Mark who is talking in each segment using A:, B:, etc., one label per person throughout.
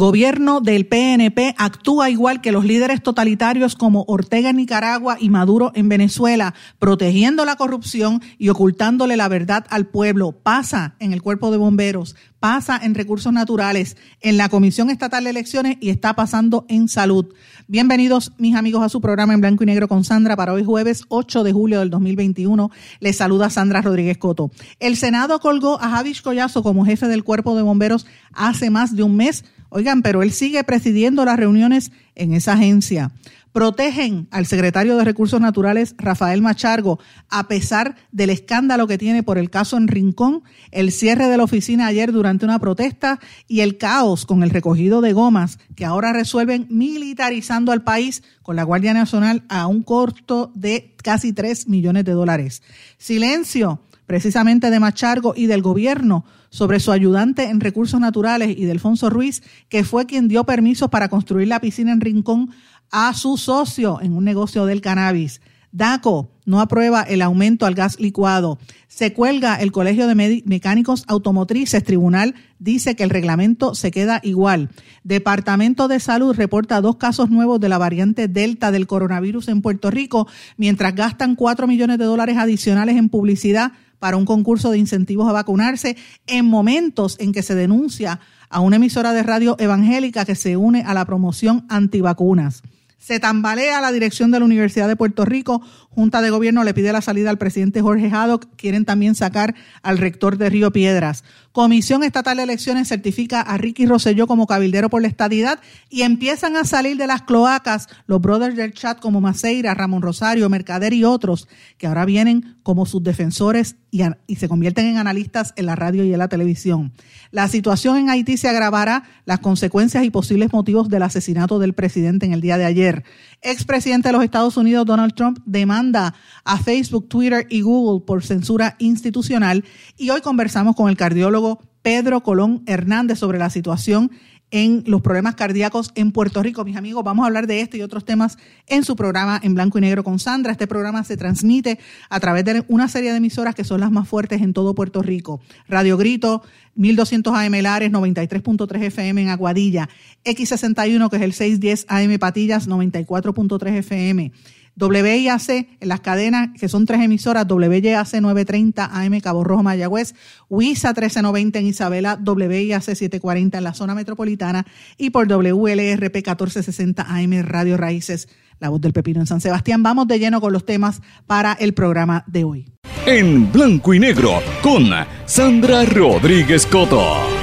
A: Gobierno del PNP actúa igual que los líderes totalitarios como Ortega en Nicaragua y Maduro en Venezuela, protegiendo la corrupción y ocultándole la verdad al pueblo. Pasa en el cuerpo de bomberos, pasa en recursos naturales, en la Comisión Estatal de Elecciones y está pasando en salud. Bienvenidos mis amigos a su programa en blanco y negro con Sandra para hoy jueves 8 de julio del 2021. Les saluda Sandra Rodríguez Coto. El Senado colgó a Javis Collazo como jefe del cuerpo de bomberos hace más de un mes Oigan, pero él sigue presidiendo las reuniones en esa agencia. Protegen al secretario de Recursos Naturales, Rafael Machargo, a pesar del escándalo que tiene por el caso en Rincón, el cierre de la oficina ayer durante una protesta y el caos con el recogido de gomas que ahora resuelven militarizando al país con la Guardia Nacional a un costo de casi 3 millones de dólares. Silencio precisamente de Machargo y del gobierno sobre su ayudante en recursos naturales y de Alfonso Ruiz, que fue quien dio permiso para construir la piscina en Rincón a su socio en un negocio del cannabis. DACO no aprueba el aumento al gas licuado. Se cuelga el Colegio de Mecánicos Automotrices. Tribunal dice que el reglamento se queda igual. Departamento de Salud reporta dos casos nuevos de la variante Delta del coronavirus en Puerto Rico, mientras gastan cuatro millones de dólares adicionales en publicidad para un concurso de incentivos a vacunarse en momentos en que se denuncia a una emisora de radio evangélica que se une a la promoción antivacunas. Se tambalea la dirección de la Universidad de Puerto Rico. Junta de Gobierno le pide la salida al presidente Jorge Haddock. Quieren también sacar al rector de Río Piedras. Comisión Estatal de Elecciones certifica a Ricky Rosselló como cabildero por la estadidad y empiezan a salir de las cloacas los brothers del chat como Maceira, Ramón Rosario, Mercader y otros que ahora vienen como sus defensores y, y se convierten en analistas en la radio y en la televisión. La situación en Haití se agravará las consecuencias y posibles motivos del asesinato del presidente en el día de ayer. Expresidente de los Estados Unidos Donald Trump demanda a Facebook, Twitter y Google por censura institucional y hoy conversamos con el cardiólogo Pedro Colón Hernández sobre la situación en los problemas cardíacos en Puerto Rico. Mis amigos, vamos a hablar de este y otros temas en su programa en blanco y negro con Sandra. Este programa se transmite a través de una serie de emisoras que son las más fuertes en todo Puerto Rico. Radio Grito, 1200 AM Lares, 93.3 FM en Aguadilla, X61 que es el 610 AM Patillas, 94.3 FM. WIAC en las cadenas que son tres emisoras, WIAC 930 AM Cabo Rojo Mayagüez, WISA 1390 en Isabela, WIAC 740 en la zona metropolitana y por WLRP 1460 AM Radio Raíces, la voz del pepino en San Sebastián. Vamos de lleno con los temas para el programa de hoy.
B: En blanco y negro con Sandra Rodríguez Coto.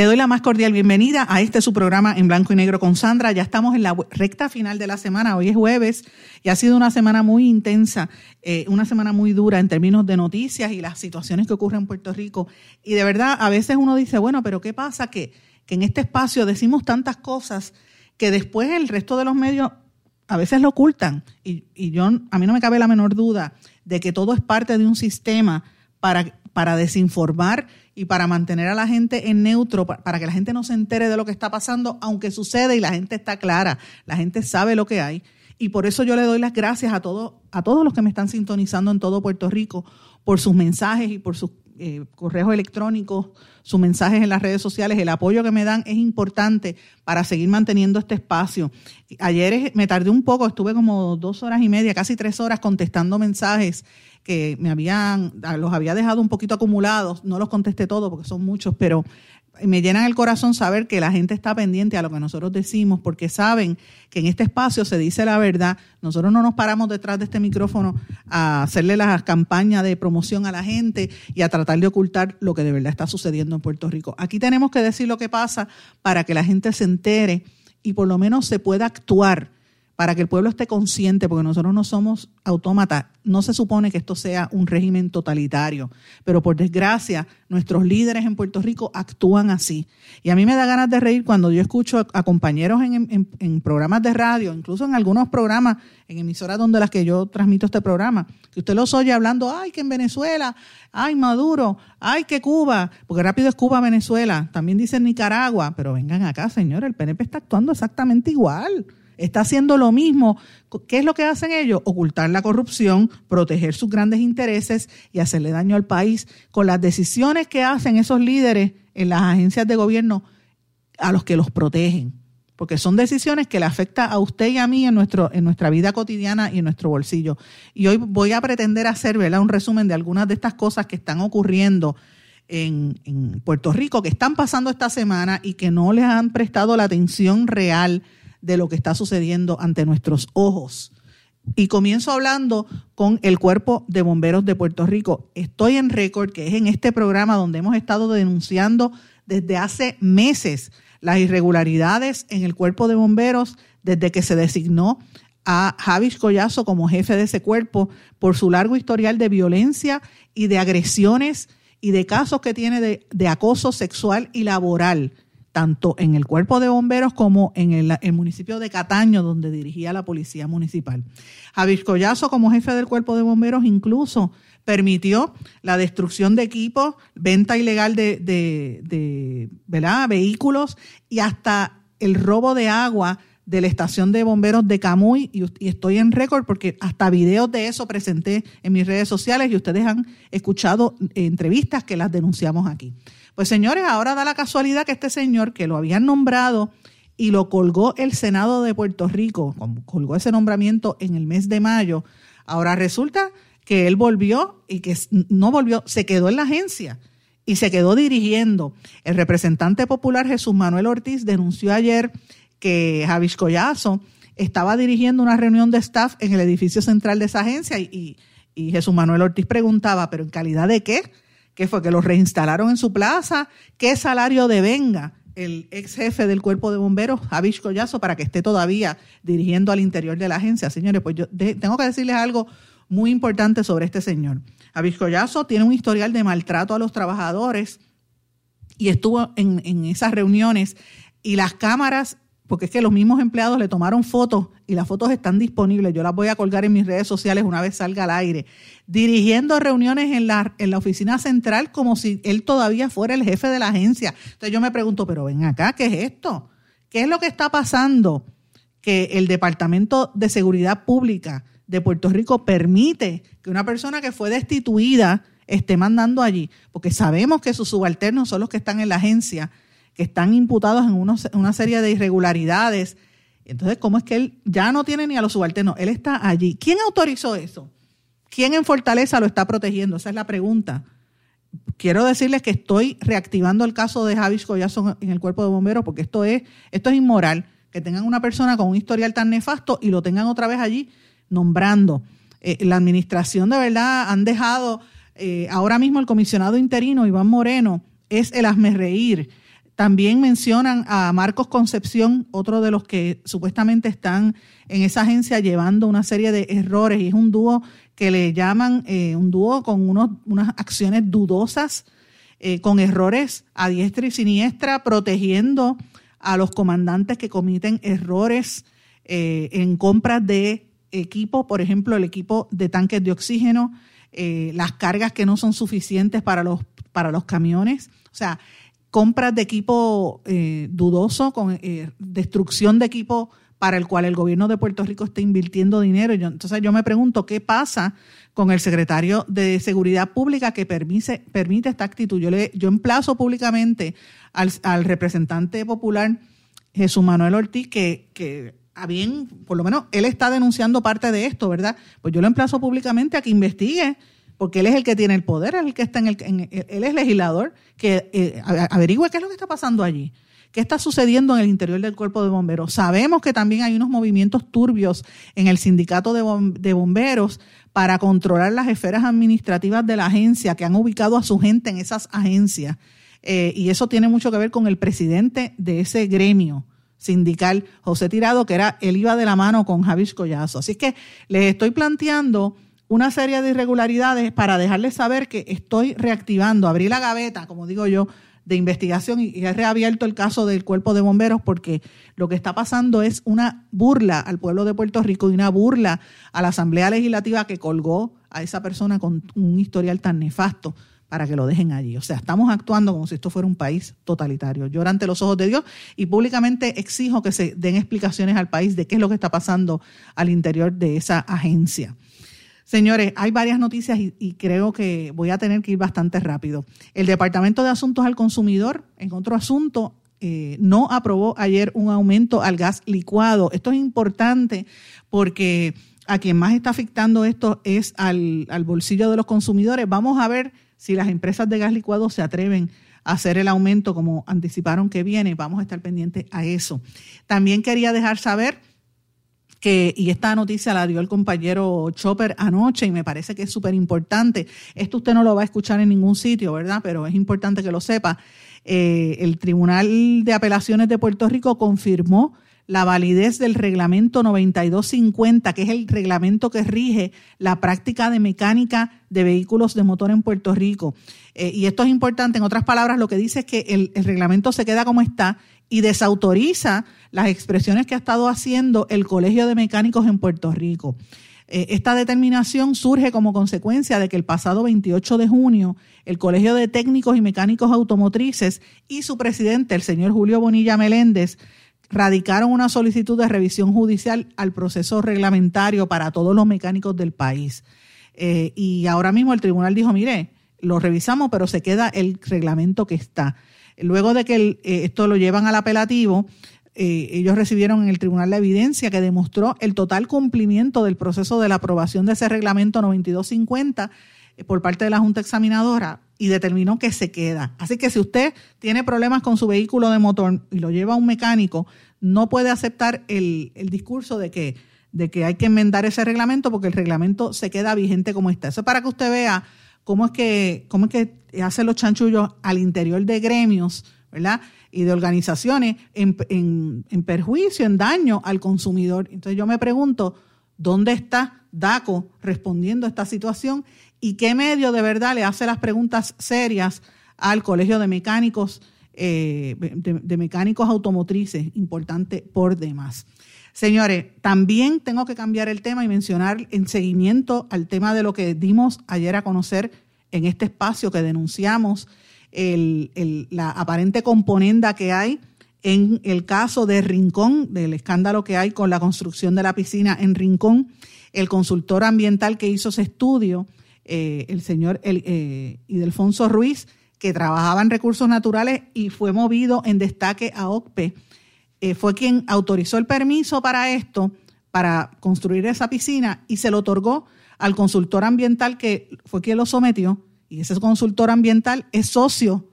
A: Le doy la más cordial bienvenida a este su programa en blanco y negro con Sandra. Ya estamos en la recta final de la semana. Hoy es jueves y ha sido una semana muy intensa, eh, una semana muy dura en términos de noticias y las situaciones que ocurren en Puerto Rico. Y de verdad, a veces uno dice, bueno, pero ¿qué pasa? Que, que en este espacio decimos tantas cosas que después el resto de los medios a veces lo ocultan. Y, y yo, a mí no me cabe la menor duda de que todo es parte de un sistema para, para desinformar y para mantener a la gente en neutro, para que la gente no se entere de lo que está pasando, aunque sucede y la gente está clara, la gente sabe lo que hay. Y por eso yo le doy las gracias a, todos a todos los que me están sintonizando en todo Puerto Rico por sus mensajes y por sus eh, correos electrónicos, sus mensajes en las redes sociales, el apoyo que me dan es importante para seguir manteniendo este espacio. Ayer me tardé un poco, estuve como dos horas y media, casi tres horas contestando mensajes que me habían, los había dejado un poquito acumulados, no los contesté todos porque son muchos, pero me llenan el corazón saber que la gente está pendiente a lo que nosotros decimos, porque saben que en este espacio se dice la verdad. Nosotros no nos paramos detrás de este micrófono a hacerle las campañas de promoción a la gente y a tratar de ocultar lo que de verdad está sucediendo en Puerto Rico. Aquí tenemos que decir lo que pasa para que la gente se entere y por lo menos se pueda actuar para que el pueblo esté consciente, porque nosotros no somos autómatas, no se supone que esto sea un régimen totalitario, pero por desgracia nuestros líderes en Puerto Rico actúan así. Y a mí me da ganas de reír cuando yo escucho a, compañeros en, programas de radio, incluso en algunos programas, en emisoras donde las que yo transmito este programa, que usted los oye hablando, ay, que en Venezuela, ay, Maduro, ay, que Cuba, porque rápido es Cuba, Venezuela, también dicen Nicaragua, pero vengan acá, señor, el PNP está actuando exactamente igual está haciendo lo mismo. ¿Qué es lo que hacen ellos? Ocultar la corrupción, proteger sus grandes intereses y hacerle daño al país con las decisiones que hacen esos líderes en las agencias de gobierno a los que los protegen. Porque son decisiones que le afectan a usted y a mí en, nuestro, en nuestra vida cotidiana y en nuestro bolsillo. Y hoy voy a pretender hacer un resumen de algunas de estas cosas que están ocurriendo en, en Puerto Rico, que están pasando esta semana y que no les han prestado la atención real de lo que está sucediendo ante nuestros ojos. Y comienzo hablando con el Cuerpo de Bomberos de Puerto Rico. Estoy en récord, que es en este programa donde hemos estado denunciando desde hace meses las irregularidades en el Cuerpo de Bomberos desde que se designó a Javis Collazo como jefe de ese cuerpo por su largo historial de violencia y de agresiones y de casos que tiene de, de acoso sexual y laboral tanto en el cuerpo de bomberos como en el, municipio de Cataño, donde dirigía la policía municipal. Javier Collazo, como jefe del cuerpo de bomberos, incluso permitió la destrucción de equipos, venta ilegal de, vehículos y hasta el robo de agua de la estación de bomberos de Camuy y, y estoy en récord porque hasta videos de eso presenté en mis redes sociales y ustedes han escuchado entrevistas que las denunciamos aquí. Pues señores, ahora da la casualidad que este señor que lo habían nombrado y lo colgó el Senado de Puerto Rico, colgó ese nombramiento en el mes de mayo, ahora resulta que él volvió y que no volvió, se quedó en la agencia y se quedó dirigiendo. El representante popular Jesús Manuel Ortiz denunció ayer que Javis Collazo estaba dirigiendo una reunión de staff en el edificio central de esa agencia y, y Jesús Manuel Ortiz preguntaba, ¿pero en calidad de qué? Que fue que lo reinstalaron en su plaza, qué salario devenga el ex jefe del cuerpo de bomberos, Javish Collazo, para que esté todavía dirigiendo al interior de la agencia. Señores, pues yo tengo que decirles algo muy importante sobre este señor. Javish Collazo tiene un historial de maltrato a los trabajadores y estuvo en, en esas reuniones y las cámaras porque es que los mismos empleados le tomaron fotos y las fotos están disponibles. Yo las voy a colgar en mis redes sociales una vez salga al aire. Dirigiendo reuniones en la, en la oficina central como si él todavía fuera el jefe de la agencia. Entonces yo me pregunto, pero ven acá, ¿qué es esto? ¿Qué es lo que está pasando? Que el Departamento de Seguridad Pública de Puerto Rico permite que una persona que fue destituida esté mandando allí, porque sabemos que sus subalternos son los que están en la agencia que están imputados en una serie de irregularidades. Entonces, ¿cómo es que él ya no tiene ni a los subalternos? Él está allí. ¿Quién autorizó eso? ¿Quién en Fortaleza lo está protegiendo? Esa es la pregunta. Quiero decirles que estoy reactivando el caso de Javis Collazo en el cuerpo de bomberos porque esto es, esto es inmoral. Que tengan una persona con un historial tan nefasto y lo tengan otra vez allí nombrando. Eh, la administración de verdad han dejado, eh, ahora mismo el comisionado interino Iván Moreno es el hazme reír también mencionan a Marcos Concepción, otro de los que supuestamente están en esa agencia llevando una serie de errores y es un dúo que le llaman eh, un dúo con unos, unas acciones dudosas, eh, con errores a diestra y siniestra, protegiendo a los comandantes que comiten errores eh, en compras de equipo, por ejemplo, el equipo de tanques de oxígeno, las cargas que no son suficientes para los, para los camiones. O sea, compras de equipo eh, dudoso, con eh, destrucción de equipo para el cual el gobierno de Puerto Rico está invirtiendo dinero. Yo, entonces yo me pregunto qué pasa con el secretario de Seguridad Pública que permite, permite esta actitud. Yo, le, yo emplazo públicamente al, representante popular Jesús Manuel Ortiz que, que a bien, por lo menos él está denunciando parte de esto, ¿verdad? Pues yo lo emplazo públicamente a que investigue porque él es el que tiene el poder, el que está en el, él es legislador, que eh, averigüe qué es lo que está pasando allí, qué está sucediendo en el interior del cuerpo de bomberos. Sabemos que también hay unos movimientos turbios en el sindicato de, bomberos para controlar las esferas administrativas de la agencia, que han ubicado a su gente en esas agencias. Eh, y eso tiene mucho que ver con el presidente de ese gremio. sindical José Tirado, que era, él iba de la mano con Javis Collazo. Así que les estoy planteando una serie de irregularidades para dejarles saber que estoy reactivando, abrí la gaveta, como digo yo, de investigación y he reabierto el caso del cuerpo de bomberos porque lo que está pasando es una burla al pueblo de Puerto Rico y una burla a la Asamblea Legislativa que colgó a esa persona con un historial tan nefasto para que lo dejen allí. O sea, estamos actuando como si esto fuera un país totalitario. Yo ante los ojos de Dios y públicamente exijo que se den explicaciones al país de qué es lo que está pasando al interior de esa agencia. Señores, hay varias noticias y, creo que voy a tener que ir bastante rápido. El Departamento de Asuntos al Consumidor, en otro asunto, eh, no aprobó ayer un aumento al gas licuado. Esto es importante porque a quien más está afectando esto es al, al bolsillo de los consumidores. Vamos a ver si las empresas de gas licuado se atreven a hacer el aumento como anticiparon que viene. Vamos a estar pendientes a eso. También quería dejar saber que, y esta noticia la dio el compañero Chopper anoche y me parece que es súper importante. Esto usted no lo va a escuchar en ningún sitio, ¿verdad? Pero es importante que lo sepa. Eh, el Tribunal de Apelaciones de Puerto Rico confirmó la validez del reglamento 9250, que es el reglamento que rige la práctica de mecánica de vehículos de motor en Puerto Rico. Eh, y esto es importante, en otras palabras, lo que dice es que el, el reglamento se queda como está y desautoriza las expresiones que ha estado haciendo el Colegio de Mecánicos en Puerto Rico. Eh, esta determinación surge como consecuencia de que el pasado 28 de junio el Colegio de Técnicos y Mecánicos Automotrices y su presidente, el señor Julio Bonilla Meléndez, radicaron una solicitud de revisión judicial al proceso reglamentario para todos los mecánicos del país. Eh, y ahora mismo el tribunal dijo, mire, lo revisamos, pero se queda el reglamento que está. Luego de que eh, esto lo llevan al apelativo, eh, ellos recibieron en el tribunal la evidencia que demostró el total cumplimiento del proceso de la aprobación de ese reglamento 9250 eh, por parte de la Junta Examinadora y determinó que se queda. Así que si usted tiene problemas con su vehículo de motor y lo lleva a un mecánico, no puede aceptar el, discurso de que, de que hay que enmendar ese reglamento porque el reglamento se queda vigente como está. Eso es para que usted vea cómo es que, cómo es que hacen los chanchullos al interior de gremios, ¿verdad? Y de organizaciones en, perjuicio, en daño al consumidor. Entonces yo me pregunto, ¿dónde está DACO respondiendo a esta situación? ¿Y qué medio de verdad le hace las preguntas serias al Colegio de Mecánicos, eh, de Mecánicos Automotrices? Importante por demás. Señores, también tengo que cambiar el tema y mencionar en seguimiento al tema de lo que dimos ayer a conocer en este espacio que denunciamos la aparente componenda que hay en el caso de Rincón, del escándalo que hay con la construcción de la piscina en Rincón. El consultor ambiental que hizo ese estudio, eh, el señor eh, Idelfonso Ruiz, que trabajaba en recursos naturales y fue movido en destaque a OCPE, eh, fue quien autorizó el permiso para esto, para construir esa piscina, y se lo otorgó al consultor ambiental que fue quien lo sometió, y ese consultor ambiental es socio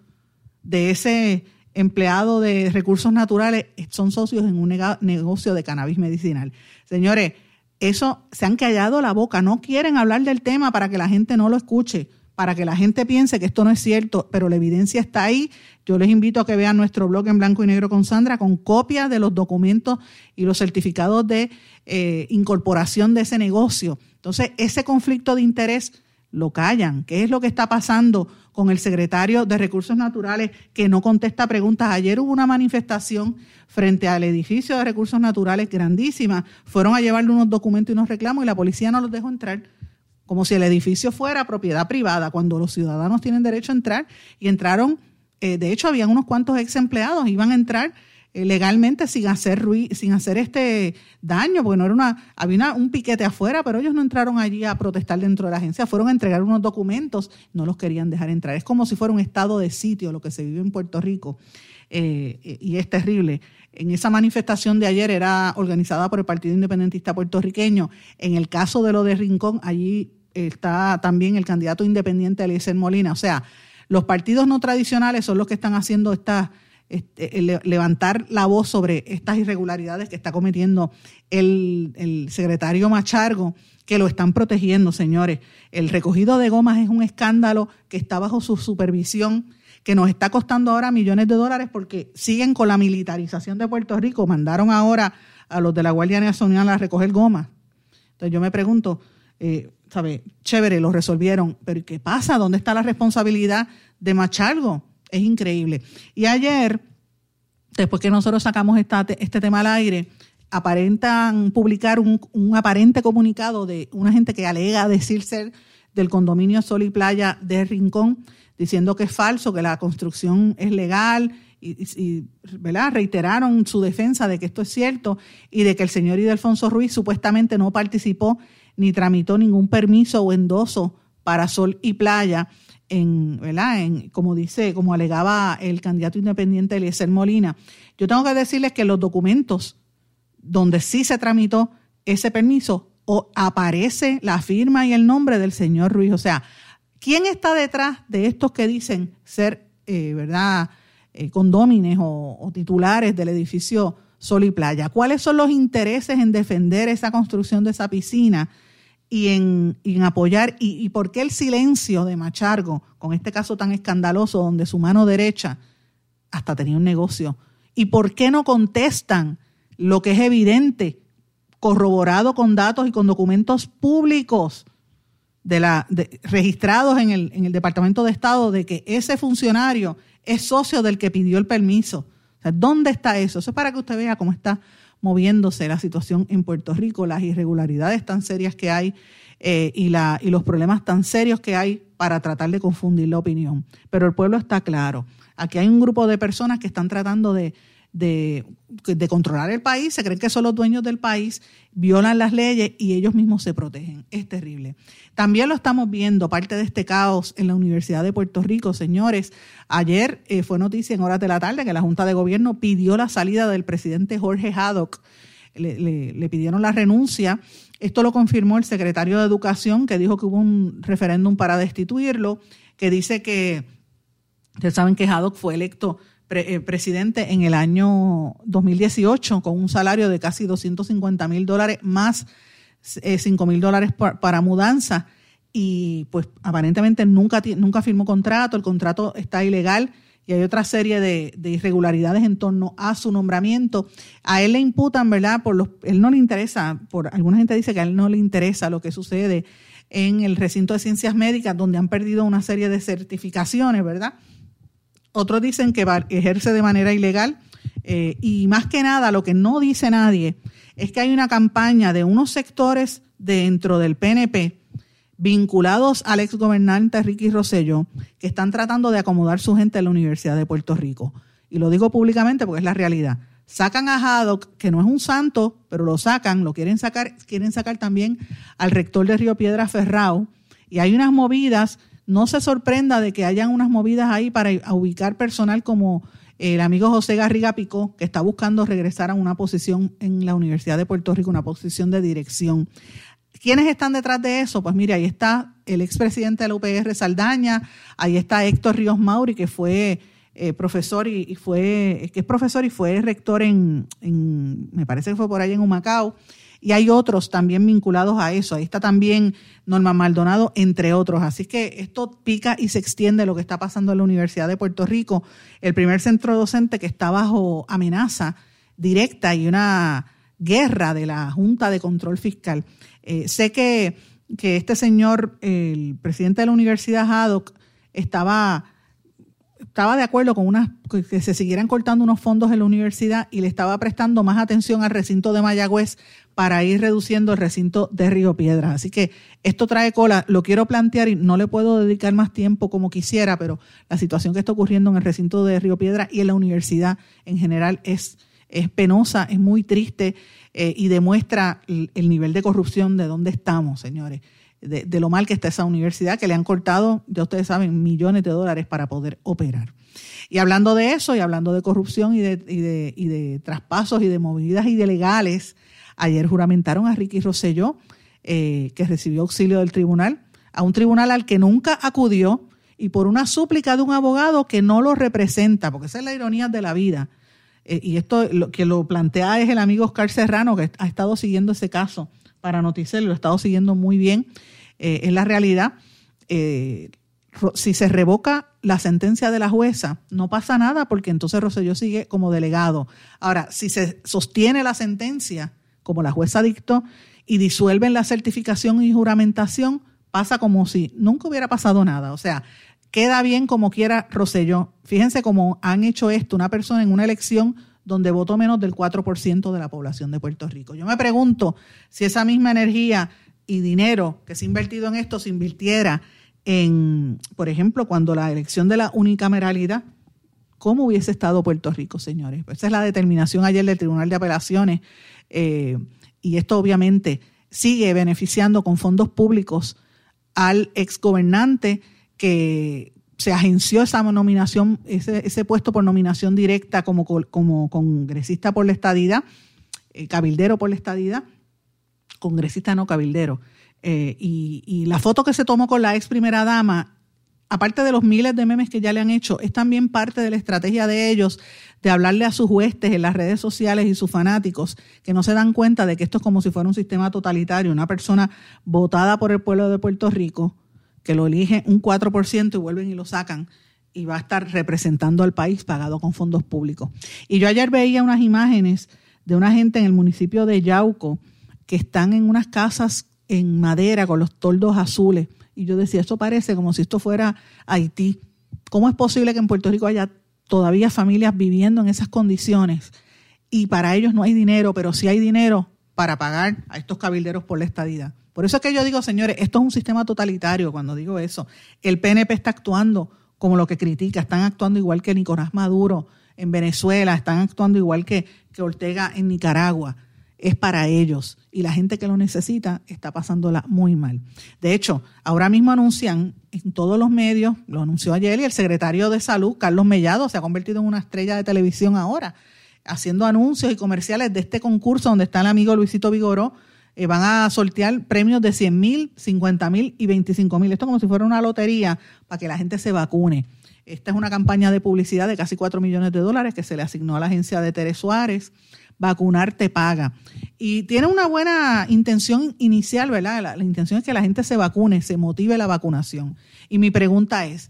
A: de ese empleado de recursos naturales, son socios en un negocio de cannabis medicinal. Señores, eso se han callado la boca, no quieren hablar del tema para que la gente no lo escuche para que la gente piense que esto no es cierto, pero la evidencia está ahí. Yo les invito a que vean nuestro blog en blanco y negro con Sandra con copias de los documentos y los certificados de eh, incorporación de ese negocio. Entonces, ese conflicto de interés lo callan. ¿Qué es lo que está pasando con el secretario de Recursos Naturales que no contesta preguntas? Ayer hubo una manifestación frente al edificio de Recursos Naturales grandísima. Fueron a llevarle unos documentos y unos reclamos y la policía no los dejó entrar como si el edificio fuera propiedad privada, cuando los ciudadanos tienen derecho a entrar y entraron, eh, de hecho habían unos cuantos ex empleados, iban a entrar eh, legalmente sin hacer sin hacer este daño, porque no era una, había un piquete afuera, pero ellos no entraron allí a protestar dentro de la agencia, fueron a entregar unos documentos, no los querían dejar entrar. Es como si fuera un estado de sitio lo que se vive en Puerto Rico. Eh, y es terrible. En esa manifestación de ayer era organizada por el Partido Independentista Puertorriqueño. En el caso de lo de Rincón, allí está también el candidato independiente Eliezer Molina. O sea, los partidos no tradicionales son los que están haciendo esta, este, levantar la voz sobre estas irregularidades que está cometiendo el, secretario Machargo, que lo están protegiendo, señores. El recogido de gomas es un escándalo que está bajo su supervisión que nos está costando ahora millones de dólares porque siguen con la militarización de Puerto Rico. Mandaron ahora a los de la Guardia Nacional a recoger goma. Entonces yo me pregunto, eh, ¿sabe? Chévere, lo resolvieron, pero ¿qué pasa? ¿Dónde está la responsabilidad de Machalgo? Es increíble. Y ayer, después que nosotros sacamos este tema al aire, aparentan publicar un, aparente comunicado de una gente que alega decir ser del condominio Sol y Playa de Rincón, diciendo que es falso, que la construcción es legal y, ¿verdad? reiteraron su defensa de que esto es cierto y de que el señor Idelfonso Ruiz supuestamente no participó ni tramitó ningún permiso o endoso para Sol y Playa en, ¿verdad? En, como dice, como alegaba el candidato independiente Eliezer Molina. Yo tengo que decirles que los documentos donde sí se tramitó ese permiso o aparece la firma y el nombre del señor Ruiz. O sea, ¿quién está detrás de estos que dicen ser, eh, verdad, eh, condómines o, titulares del edificio Sol y Playa? ¿Cuáles son los intereses en defender esa construcción de esa piscina y en, apoyar? Y, ¿Y por qué el silencio de Machargo con este caso tan escandaloso donde su mano derecha hasta tenía un negocio? ¿Y por qué no contestan? lo que es evidente, corroborado con datos y con documentos públicos de la, registrados en el, en el Departamento de Estado de que ese funcionario es socio del que pidió el permiso. ¿Dónde está eso? Eso es para que usted vea cómo está moviéndose la situación en Puerto Rico, las irregularidades tan serias que hay eh, y, la, y los problemas tan serios que hay para tratar de confundir la opinión. Pero el pueblo está claro. Aquí hay un grupo de personas que están tratando de de, controlar el país, se creen que son los dueños del país, violan las leyes y ellos mismos se protegen. Es terrible. También lo estamos viendo, parte de este caos en la Universidad de Puerto Rico, señores. Ayer eh, fue noticia en horas de la tarde que la Junta de Gobierno pidió la salida del presidente Jorge Haddock. Le, le pidieron la renuncia. Esto lo confirmó el secretario de Educación, que dijo que hubo un referéndum para destituirlo, que dice que, ustedes saben que Haddock fue electo eh, presidente en el año 2018 con un salario de casi 250 mil dólares más eh, 5 mil dólares para mudanza y pues aparentemente nunca, nunca firmó contrato, el contrato está ilegal y hay otra serie de, irregularidades en torno a su nombramiento. A él le imputan, ¿verdad? Por los, él no le interesa, por alguna gente dice que a él no le interesa lo que sucede en el recinto de ciencias médicas, donde han perdido una serie de certificaciones, ¿verdad? Otros dicen que ejerce de manera ilegal. Eh, y más que nada, lo que no dice nadie es que hay una campaña de unos sectores dentro del PNP vinculados al ex gobernante Ricky Rosselló que están tratando de acomodar su gente en la Universidad de Puerto Rico. Y lo digo públicamente porque es la realidad. Sacan a Haddock, que no es un santo, pero lo sacan, lo quieren sacar, quieren sacar también al rector de Río Piedra Ferrao. Y hay unas movidas no se sorprenda de que hayan unas movidas ahí para ubicar personal como el amigo José Garriga Picó, que está buscando regresar a una posición en la Universidad de Puerto Rico, una posición de dirección. ¿Quiénes están detrás de eso? Pues mire, ahí está el expresidente de la UPR Saldaña, ahí está Héctor Ríos Mauri, que fue eh, profesor y, fue, que es profesor y fue rector en, en, me parece que fue por ahí en Humacao y hay otros también vinculados a eso. Ahí está también Norma Maldonado, entre otros. Así que esto pica y se extiende lo que está pasando en la Universidad de Puerto Rico, el primer centro docente que está bajo amenaza directa y una guerra de la Junta de Control Fiscal. Eh, sé que, que este señor, el presidente de la Universidad Haddock, estaba estaba de acuerdo con unas que se siguieran cortando unos fondos en la universidad y le estaba prestando más atención al recinto de Mayagüez para ir reduciendo el recinto de Río Piedras. Así que esto trae cola, lo quiero plantear y no le puedo dedicar más tiempo como quisiera, pero la situación que está ocurriendo en el recinto de Río Piedras y en la universidad en general es, es penosa, es muy triste eh, y demuestra el, nivel de corrupción de dónde estamos, señores. De, de, lo mal que está esa universidad, que le han cortado, ya ustedes saben, millones de dólares para poder operar. Y hablando de eso, y hablando de corrupción y de, y de, y de traspasos y de movidas ilegales, Ayer juramentaron a Ricky Rosselló, eh, que recibió auxilio del tribunal, a un tribunal al que nunca acudió y por una súplica de un abogado que no lo representa, porque esa es la ironía de la vida. Eh, y esto lo que lo plantea es el amigo Oscar Serrano, que ha estado siguiendo ese caso para noticiar, lo ha estado siguiendo muy bien. Eh, es la realidad. si se revoca la sentencia de la jueza, no pasa nada porque entonces Rosselló sigue como delegado. Ahora, si se sostiene la sentencia, como la jueza dictó, y disuelven la certificación y juramentación, pasa como si nunca hubiera pasado nada. O sea, queda bien como quiera Rosselló. Fíjense cómo han hecho esto una persona en una elección donde votó menos del 4% de la población de Puerto Rico. Yo me pregunto si esa misma energía y dinero que se ha invertido en esto se invirtiera en, por ejemplo, cuando la elección de la unicameralidad, ¿cómo hubiese estado Puerto Rico, señores? Esa es la determinación ayer del Tribunal de Apelaciones eh, y esto obviamente sigue beneficiando con fondos públicos al exgobernante que se agenció esa nominación, ese, puesto por nominación directa como, como congresista por la estadidad, eh, cabildero por la estadidad, congresista no cabildero. Eh, y, y, la foto que se tomó con la ex primera dama, aparte de los miles de memes que ya le han hecho, es también parte de la estrategia de ellos de hablarle a sus huestes en las redes sociales y sus fanáticos, que no se dan cuenta de que esto es como si fuera un sistema totalitario, una persona votada por el pueblo de Puerto Rico, que lo elige un 4% y vuelven y lo sacan y va a estar representando al país pagado con fondos públicos. Y yo ayer veía unas imágenes de una gente en el municipio de Yauco que están en unas casas en madera con los toldos azules. Y yo decía, esto parece como si esto fuera Haití. ¿Cómo es posible que en Puerto Rico haya todavía familias viviendo en esas condiciones y para ellos no hay dinero, pero sí hay dinero para pagar a estos cabilderos por la estadidad. Por eso es que yo digo, señores, esto es un sistema totalitario cuando digo eso. El PNP está actuando como lo que critica, están actuando igual que Nicolás Maduro en Venezuela, están actuando igual que, que Ortega en Nicaragua. Es para ellos y la gente que lo necesita está pasándola muy mal. De hecho, ahora mismo anuncian en todos los medios, lo anunció ayer y el secretario de Salud, Carlos Mellado, se ha convertido en una estrella de televisión ahora, haciendo anuncios y comerciales de este concurso donde está el amigo Luisito Vigoró. Eh, van a sortear premios de 100 mil, 50 mil y 25 mil. Esto como si fuera una lotería para que la gente se vacune. Esta es una campaña de publicidad de casi 4 millones de dólares que se le asignó a la agencia de Teres Suárez vacunar te paga. Y tiene una buena intención inicial, ¿verdad? La, intención es que la gente se vacune, se motive la vacunación. Y mi pregunta es,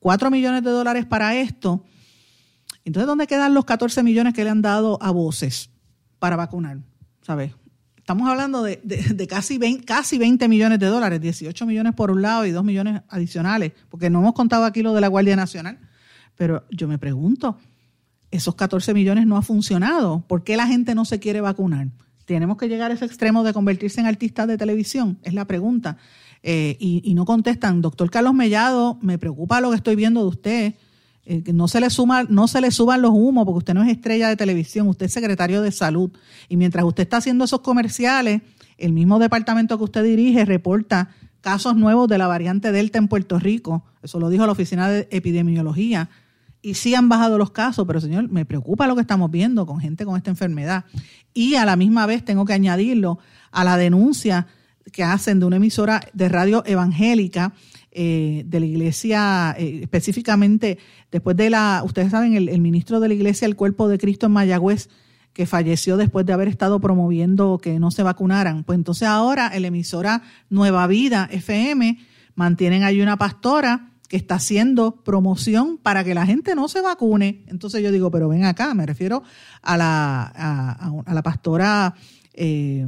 A: ¿cuatro millones de dólares para esto? Entonces, ¿dónde quedan los 14 millones que le han dado a voces para vacunar? ¿Sabes? Estamos hablando de, casi, 20, casi 20 millones de dólares, 18 millones por un lado y 2 millones adicionales, porque no hemos contado aquí lo de la Guardia Nacional. Pero yo me pregunto, esos 14 millones no ha funcionado. ¿Por qué la gente no se quiere vacunar? ¿Tenemos que llegar a ese extremo de convertirse en artistas de televisión? Es la pregunta. Eh, y, no contestan. Doctor Carlos Mellado, me preocupa lo que estoy viendo de usted. Eh, no se le suma, no se le suban los humos porque usted no es estrella de televisión, usted es secretario de salud. Y mientras usted está haciendo esos comerciales, el mismo departamento que usted dirige reporta casos nuevos de la variante Delta en Puerto Rico. Eso lo dijo la Oficina de Epidemiología y sí han bajado los casos, pero señor, me preocupa lo que estamos viendo con gente con esta enfermedad. Y a la misma vez tengo que añadirlo a la denuncia que hacen de una emisora de radio evangélica eh, de la iglesia, eh, específicamente después de la, ustedes saben, el, el, ministro de la iglesia, el cuerpo de Cristo en Mayagüez, que falleció después de haber estado promoviendo que no se vacunaran. Pues entonces ahora la emisora Nueva Vida FM mantienen ahí una pastora que está haciendo promoción para que la gente no se vacune. Entonces yo digo, pero ven acá, me refiero a la, a, la pastora, eh,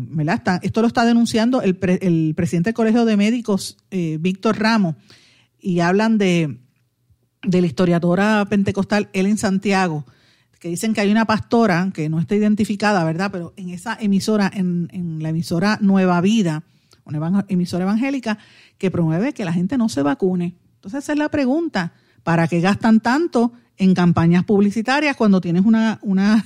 A: esto lo está denunciando el, el, presidente del Colegio de Médicos, eh, Víctor Ramos, y hablan de, de la historiadora pentecostal Ellen Santiago, que dicen que hay una pastora que no está identificada, ¿verdad? Pero en esa emisora, en, en la emisora Nueva Vida, una emisora evangélica, que promueve que la gente no se vacune. Entonces esa es la pregunta. ¿Para qué gastan tanto en campañas publicitarias cuando tienes una, una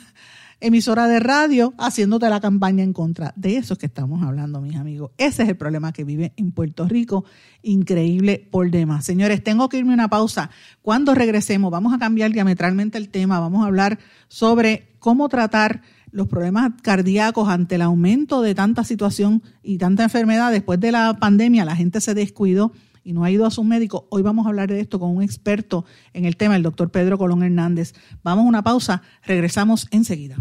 A: emisora de radio haciéndote la campaña en contra? De eso es que estamos hablando, mis amigos. Ese es el problema que vive en Puerto Rico. Increíble por demás. Señores, tengo que irme a una pausa. Cuando regresemos, vamos a cambiar diametralmente el tema. Vamos a hablar sobre cómo tratar los problemas cardíacos ante el aumento de tanta situación y tanta enfermedad. Después de la pandemia, la gente se descuidó y no ha ido a sus médicos, hoy vamos a hablar de esto con un experto en el tema, el doctor Pedro Colón Hernández. Vamos a una pausa, regresamos enseguida.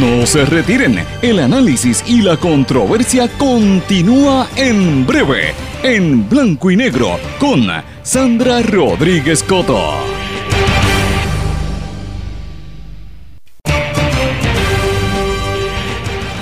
B: No se retiren, el análisis y la controversia continúa en breve en blanco y negro con Sandra Rodríguez Coto.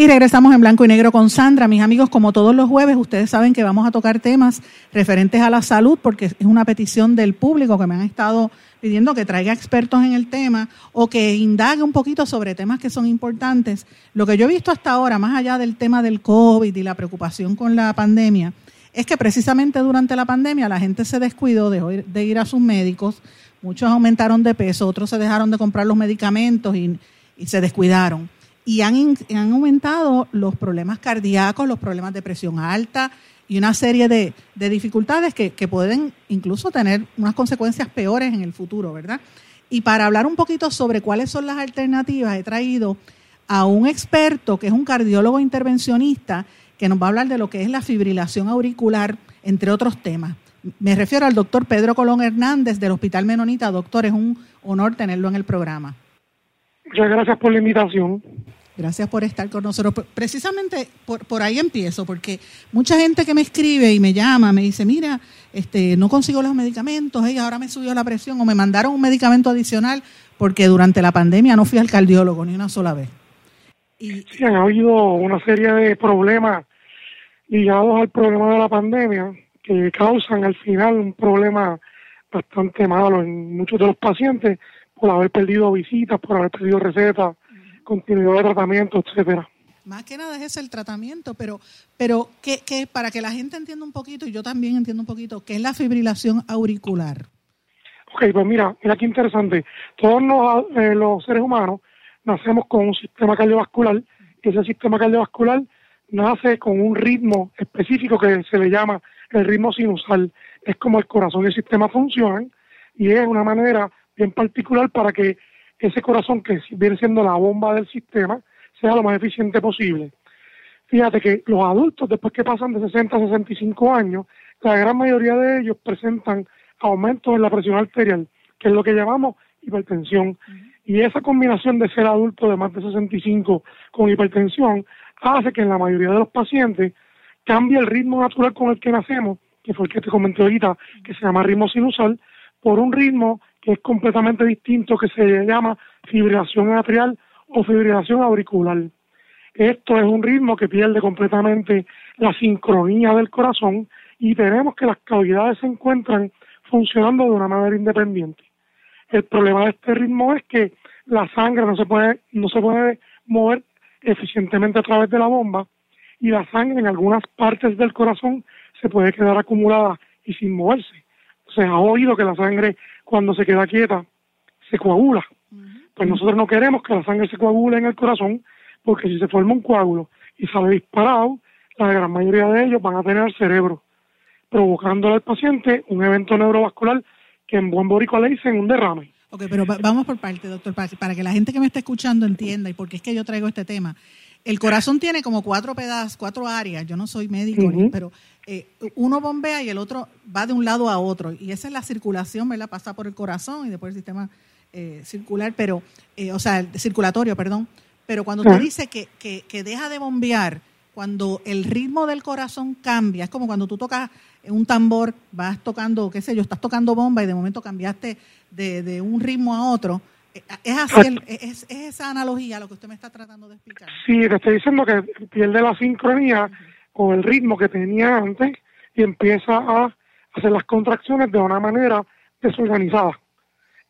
A: Y regresamos en blanco y negro con Sandra. Mis amigos, como todos los jueves, ustedes saben que vamos a tocar temas referentes a la salud porque es una petición del público que me han estado pidiendo que traiga expertos en el tema o que indague un poquito sobre temas que son importantes. Lo que yo he visto hasta ahora, más allá del tema del COVID y la preocupación con la pandemia, es que precisamente durante la pandemia la gente se descuidó de, de ir a sus médicos, muchos aumentaron de peso, otros se dejaron de comprar los medicamentos y, y se descuidaron y han, han aumentado los problemas cardíacos, los problemas de presión alta y una serie de, dificultades que, pueden incluso tener unas consecuencias peores en el futuro, ¿verdad? Y para hablar un poquito sobre cuáles son las alternativas, he traído a un experto que es un cardiólogo intervencionista que nos va a hablar de lo que es la fibrilación auricular, entre otros temas. Me refiero al doctor Pedro Colón Hernández del Hospital Menonita. Doctor, es un honor tenerlo en el programa.
C: Muchas gracias por la invitación.
A: Gracias por estar con nosotros. Precisamente por, por ahí empiezo, porque mucha gente que me escribe y me llama, me dice, mira, este, no consigo los medicamentos, hey, ahora me subió la presión o me mandaron un medicamento adicional porque durante la pandemia no fui al cardiólogo ni una sola vez.
C: Y, sí, han habido una serie de problemas ligados al problema de la pandemia que causan al final un problema bastante malo en muchos de los pacientes por haber perdido visitas, por haber perdido recetas, continuidad de tratamiento, etcétera.
A: Más que nada es ese el tratamiento, pero, pero ¿qué, qué, para que la gente entienda un poquito, y yo también entiendo un poquito, ¿qué es la fibrilación auricular?
C: Ok, pues mira, mira qué interesante. Todos los, eh, los seres humanos nacemos con un sistema cardiovascular, y ese sistema cardiovascular nace con un ritmo específico que se le llama el ritmo sinusal. Es como el corazón y el sistema funcionan, y es una manera en particular para que ese corazón que viene siendo la bomba del sistema sea lo más eficiente posible. Fíjate que los adultos, después que pasan de 60 a 65 años, la gran mayoría de ellos presentan aumentos en la presión arterial, que es lo que llamamos hipertensión. Y esa combinación de ser adulto de más de 65 con hipertensión hace que en la mayoría de los pacientes cambie el ritmo natural con el que nacemos, que fue el que te comenté ahorita, que se llama ritmo sinusal, por un ritmo que es completamente distinto, que se llama fibrilación atrial o fibrilación auricular. Esto es un ritmo que pierde completamente la sincronía del corazón y tenemos que las cavidades se encuentran funcionando de una manera independiente. El problema de este ritmo es que la sangre no se puede, no se puede mover eficientemente a través de la bomba y la sangre en algunas partes del corazón se puede quedar acumulada y sin moverse. Se ha oído que la sangre cuando se queda quieta se coagula. Pues nosotros no queremos que la sangre se coagule en el corazón porque si se forma un coágulo y sale disparado, la gran mayoría de ellos van a tener el cerebro, provocando al paciente un evento neurovascular que en buen boricua le dicen un derrame.
A: Ok, pero vamos por parte, doctor para que la gente que me está escuchando entienda y porque es que yo traigo este tema. El corazón tiene como cuatro pedazos, cuatro áreas. Yo no soy médico, pero eh, uno bombea y el otro va de un lado a otro. Y esa es la circulación, ¿verdad? Pasa por el corazón y después el sistema eh, circular, pero, eh, o sea, el circulatorio, perdón. Pero cuando usted dice que, que, que, deja de bombear, cuando el ritmo del corazón cambia, es como cuando tú tocas un tambor, vas tocando, qué sé yo, estás tocando bomba y de momento cambiaste de, de un ritmo a otro ¿Es así, es, esa analogía lo que usted me está tratando de explicar?
C: Sí, te estoy diciendo que pierde la sincronía con el ritmo que tenía antes y empieza a hacer las contracciones de una manera desorganizada.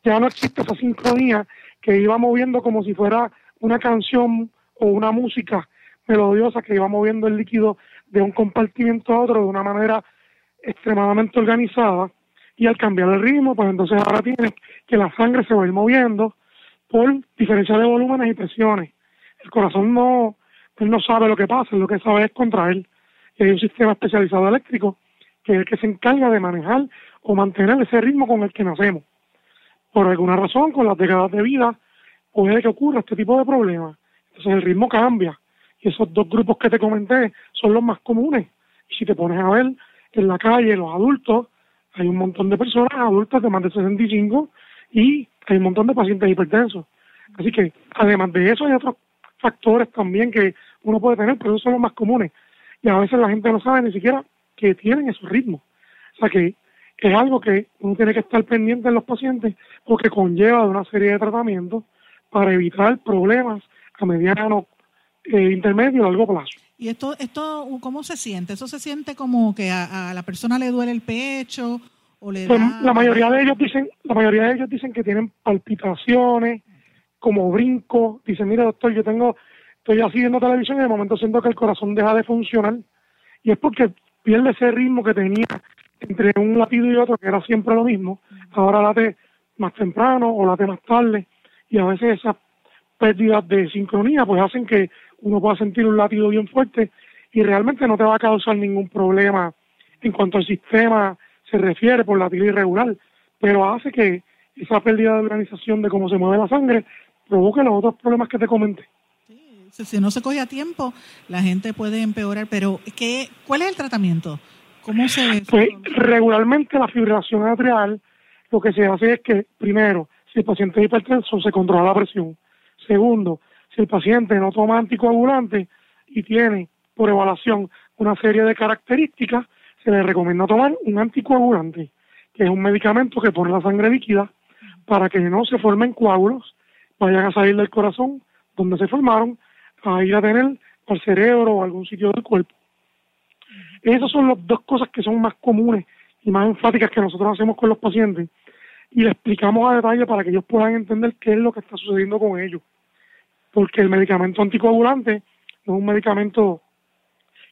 C: Ya no existe esa sincronía que iba moviendo como si fuera una canción o una música melodiosa que iba moviendo el líquido de un compartimiento a otro de una manera extremadamente organizada y al cambiar el ritmo, pues entonces ahora tienes que la sangre se va a ir moviendo por diferencia de volúmenes y presiones. El corazón no, él no sabe lo que pasa, lo que sabe es contraer. Y hay un sistema especializado eléctrico que es el que se encarga de manejar o mantener ese ritmo con el que nacemos. Por alguna razón, con las décadas de vida, puede que ocurra este tipo de problemas. Entonces el ritmo cambia. Y esos dos grupos que te comenté son los más comunes. Y si te pones a ver en la calle, los adultos, hay un montón de personas adultas de más de 65 y hay un montón de pacientes hipertensos. Así que además de eso hay otros factores también que uno puede tener, pero esos son los más comunes. Y a veces la gente no sabe ni siquiera que tienen esos ritmos. O sea que es algo que uno tiene que estar pendiente en los pacientes porque conlleva una serie de tratamientos para evitar problemas a mediano, eh, intermedio y largo plazo.
A: ¿Y esto, esto cómo se siente? ¿Eso se siente como que a, la persona le duele el pecho o le
C: pues, La mayoría de ellos dicen, la mayoría de ellos dicen que tienen palpitaciones, como brinco, dicen, mira doctor, yo tengo, estoy así viendo televisión y de momento siento que el corazón deja de funcionar y es porque pierde ese ritmo que tenía entre un latido y otro, que era siempre lo mismo, ahora late más temprano o late más tarde, y a veces esas pérdidas de sincronía pues hacen que uno pueda sentir un latido bien fuerte y realmente no te va a causar ningún problema en cuanto al sistema se refiere por latido irregular, pero hace que esa pérdida de organización de cómo se mueve la sangre provoque los otros problemas que te comenté.
A: si no se coge a tiempo, la gente puede empeorar, pero ¿qué, ¿cuál es el tratamiento? ¿Cómo se...?
C: Pues regularmente la fibrilación atrial lo que se hace es que, primero, si el paciente es hipertenso, se controla la presión. Segundo, si el paciente no toma anticoagulante y tiene por evaluación una serie de características, se le recomienda tomar un anticoagulante, que es un medicamento que pone la sangre líquida para que no se formen coágulos, vayan a salir del corazón donde se formaron, a ir a tener al cerebro o algún sitio del cuerpo. Esas son las dos cosas que son más comunes y más enfáticas que nosotros hacemos con los pacientes y le explicamos a detalle para que ellos puedan entender qué es lo que está sucediendo con ellos. Porque el medicamento anticoagulante no es un medicamento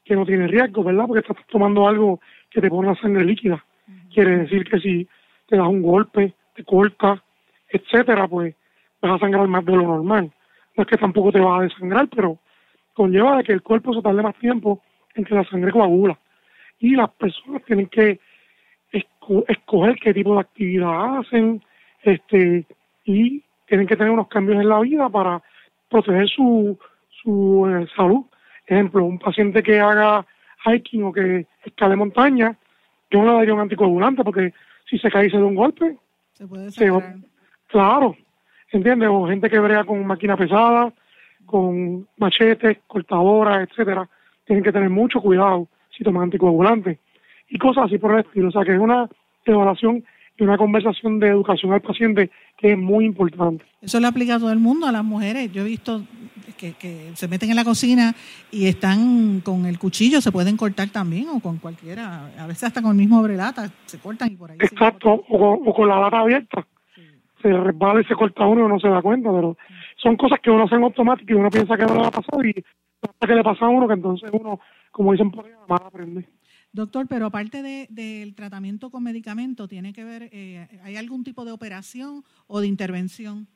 C: que no tiene riesgo, ¿verdad? Porque estás tomando algo que te pone la sangre líquida. Quiere decir que si te das un golpe, te corta, etcétera, pues vas a sangrar más de lo normal. No es que tampoco te vas a desangrar, pero conlleva de que el cuerpo se tarde más tiempo en que la sangre coagula. Y las personas tienen que escoger qué tipo de actividad hacen este y tienen que tener unos cambios en la vida para proteger su, su eh, salud. Ejemplo, un paciente que haga hiking o que escale montaña, yo no le daría un anticoagulante porque si se cae y se da un golpe,
A: se puede
C: Claro, ¿entiendes? O gente que brega con máquina pesada, con machetes, cortadoras, etcétera, tienen que tener mucho cuidado si toman anticoagulantes y cosas así por el estilo. O sea que es una evaluación y una conversación de educación al paciente que es muy importante.
A: Eso le aplica a todo el mundo, a las mujeres. Yo he visto que, se meten en la cocina y están con el cuchillo, se pueden cortar también o con cualquiera, a veces hasta con el mismo brelata, se cortan y por ahí.
C: Exacto, o, con la lata abierta. Se resbala y se corta uno y no se da cuenta, pero son cosas que uno hace en automático y uno piensa que no le va a pasar y hasta que le pasa a uno que entonces uno, como dicen por ahí, más aprende.
A: Doctor, pero aparte del tratamiento con medicamento, ¿tiene que ver, eh, hay algún tipo de operación o de intervención?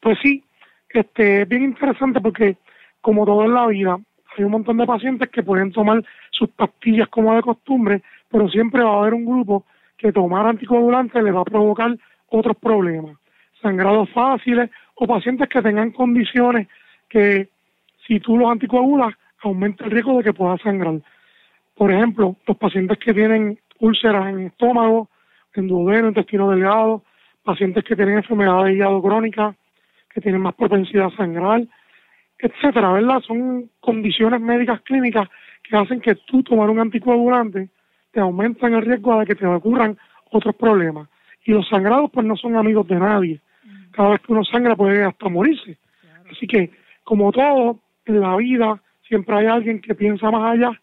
C: Pues sí, este, es bien interesante porque como todo en la vida, hay un montón de pacientes que pueden tomar sus pastillas como de costumbre, pero siempre va a haber un grupo que tomar anticoagulantes le va a provocar otros problemas, sangrados fáciles o pacientes que tengan condiciones que si tú los anticoagulas aumenta el riesgo de que pueda sangrar. Por ejemplo, los pacientes que tienen úlceras en estómago, en duodeno, intestino delgado, pacientes que tienen enfermedad de hígado crónica, que tienen más propensidad a sangrar, etcétera, ¿verdad? Son condiciones médicas clínicas que hacen que tú tomar un anticoagulante te aumentan el riesgo de que te ocurran otros problemas. Y los sangrados pues no son amigos de nadie. Cada vez que uno sangra puede hasta morirse. Así que, como todo en la vida, siempre hay alguien que piensa más allá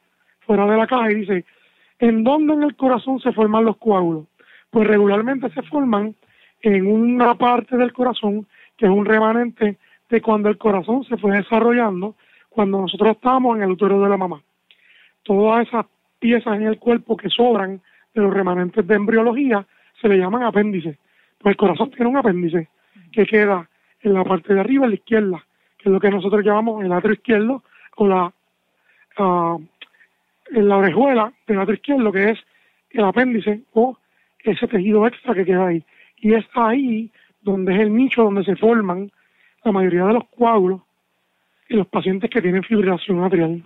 C: fuera de la caja y dice, ¿en dónde en el corazón se forman los coágulos? Pues regularmente se forman en una parte del corazón que es un remanente de cuando el corazón se fue desarrollando, cuando nosotros estábamos en el útero de la mamá. Todas esas piezas en el cuerpo que sobran de los remanentes de embriología se le llaman apéndices. Pues el corazón tiene un apéndice que queda en la parte de arriba, a la izquierda, que es lo que nosotros llamamos el atrio izquierdo o la uh, en la orejuela del lado izquierdo, que es el apéndice o ese tejido extra que queda ahí. Y es ahí donde es el nicho donde se forman la mayoría de los coágulos en los pacientes que tienen fibrilación atrial.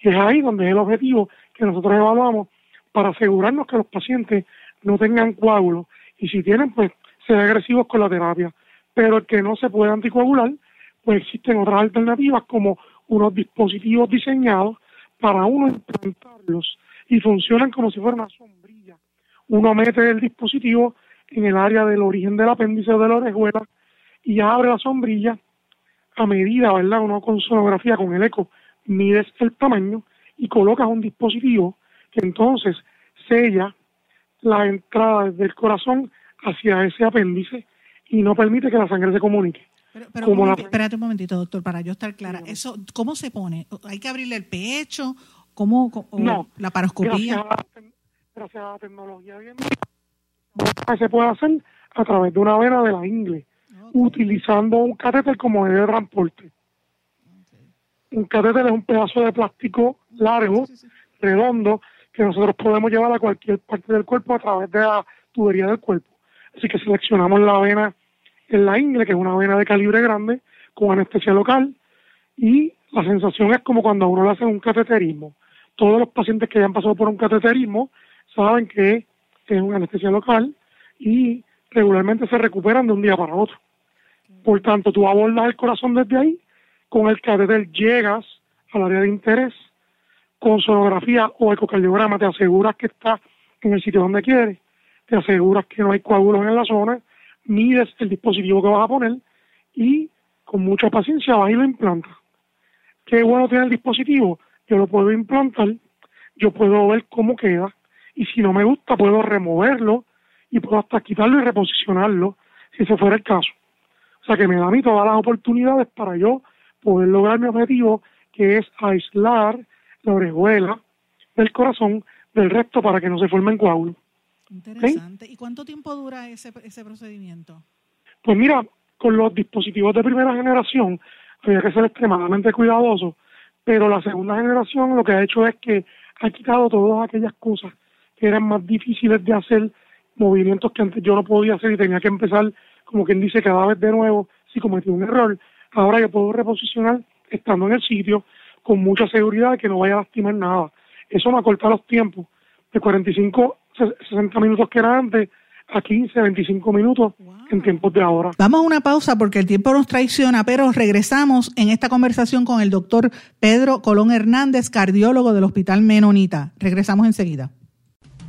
C: Y es ahí donde es el objetivo que nosotros evaluamos para asegurarnos que los pacientes no tengan coágulos y si tienen, pues ser agresivos con la terapia. Pero el que no se puede anticoagular, pues existen otras alternativas como unos dispositivos diseñados para uno implantarlos y funcionan como si fuera una sombrilla. Uno mete el dispositivo en el área del origen del apéndice de la orejuela y abre la sombrilla a medida, ¿verdad? Uno con sonografía, con el eco, mides el tamaño y colocas un dispositivo que entonces sella la entrada del corazón hacia ese apéndice y no permite que la sangre se comunique.
A: Pero, un espérate un momentito, doctor, para yo estar clara. eso ¿Cómo se pone? ¿Hay que abrirle el pecho? ¿Cómo?
C: no,
A: la paroscopía?
C: Gracias a, la tecnología bien se puede hacer a través de una vena de la ingle, utilizando un catéter como medio de transporte. Un catéter es un pedazo de plástico largo, redondo, que nosotros podemos llevar a cualquier parte del cuerpo a través de la tubería del cuerpo. Así que seleccionamos la vena en la ingle, que es una vena de calibre grande, con anestesia local, y la sensación es como cuando a uno le hacen un cateterismo. Todos los pacientes que hayan pasado por un cateterismo saben que es una anestesia local y regularmente se recuperan de un día para otro. Por tanto, tú abordas el corazón desde ahí, con el catéter llegas al área de interés, con sonografía o ecocardiograma te aseguras que está en el sitio donde quieres, te aseguras que no hay coágulos en la zona, mides el dispositivo que vas a poner y con mucha paciencia vas y lo implantas. Qué bueno tiene el dispositivo, yo lo puedo implantar, yo puedo ver cómo queda y si no me gusta puedo removerlo y puedo hasta quitarlo y reposicionarlo si ese fuera el caso. O sea que me da a mí todas las oportunidades para yo poder lograr mi objetivo que es aislar la orejuela del corazón del resto para que no se formen coágulos.
A: Interesante. ¿Y cuánto tiempo dura ese, ese procedimiento?
C: Pues mira, con los dispositivos de primera generación había que ser extremadamente cuidadoso, pero la segunda generación lo que ha hecho es que ha quitado todas aquellas cosas que eran más difíciles de hacer, movimientos que antes yo no podía hacer y tenía que empezar, como quien dice, cada vez de nuevo si cometí un error. Ahora yo puedo reposicionar estando en el sitio con mucha seguridad que no vaya a lastimar nada. Eso me acorta los tiempos de 45 60 minutos que era antes a 15, 25 minutos en tiempos de ahora.
A: Vamos a una pausa porque el tiempo nos traiciona, pero regresamos en esta conversación con el doctor Pedro Colón Hernández, cardiólogo del Hospital Menonita. Regresamos enseguida.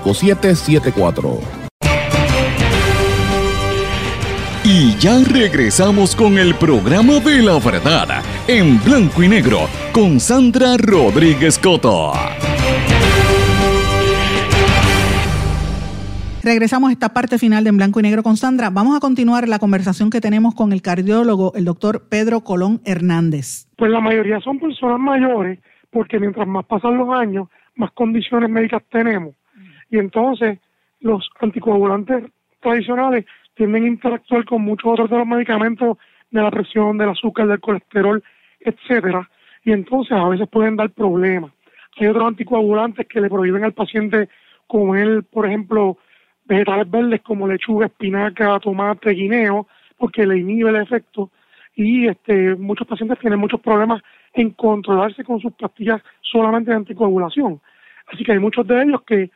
D: 5774.
B: Y ya regresamos con el programa de la verdad en blanco y negro con Sandra Rodríguez Coto.
A: Regresamos a esta parte final de En Blanco y Negro con Sandra. Vamos a continuar la conversación que tenemos con el cardiólogo, el doctor Pedro Colón Hernández.
C: Pues la mayoría son personas mayores, porque mientras más pasan los años, más condiciones médicas tenemos y entonces los anticoagulantes tradicionales tienden a interactuar con muchos otros de los medicamentos de la presión, del azúcar, del colesterol, etcétera, y entonces a veces pueden dar problemas. Hay otros anticoagulantes que le prohíben al paciente comer, por ejemplo, vegetales verdes como lechuga, espinaca, tomate, guineo, porque le inhibe el efecto. Y este, muchos pacientes tienen muchos problemas en controlarse con sus pastillas solamente de anticoagulación. Así que hay muchos de ellos que